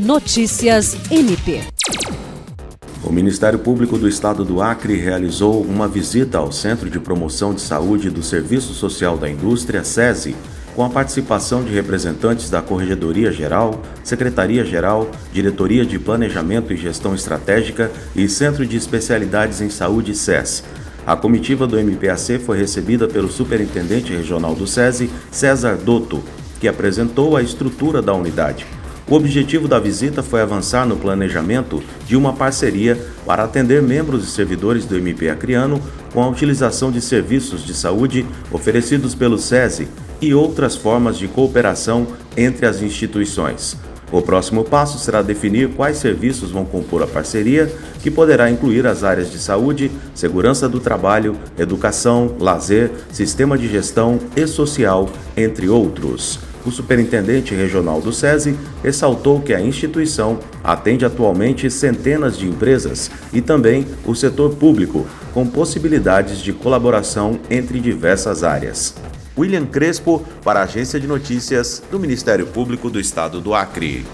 Notícias MP. O Ministério Público do Estado do Acre realizou uma visita ao Centro de Promoção de Saúde do Serviço Social da Indústria, SESI, com a participação de representantes da Corregedoria Geral, Secretaria-Geral, Diretoria de Planejamento e Gestão Estratégica e Centro de Especialidades em Saúde, SES. A comitiva do MPAC foi recebida pelo Superintendente Regional do SESI, César Dotto, que apresentou a estrutura da unidade. O objetivo da visita foi avançar no planejamento de uma parceria para atender membros e servidores do MP Acreano com a utilização de serviços de saúde oferecidos pelo SESI e outras formas de cooperação entre as instituições. O próximo passo será definir quais serviços vão compor a parceria, que poderá incluir as áreas de saúde, segurança do trabalho, educação, lazer, sistema de gestão e social, entre outros. O superintendente regional do SESI ressaltou que a instituição atende atualmente centenas de empresas e também o setor público, com possibilidades de colaboração entre diversas áreas. William Crespo, para a Agência de Notícias do Ministério Público do Estado do Acre.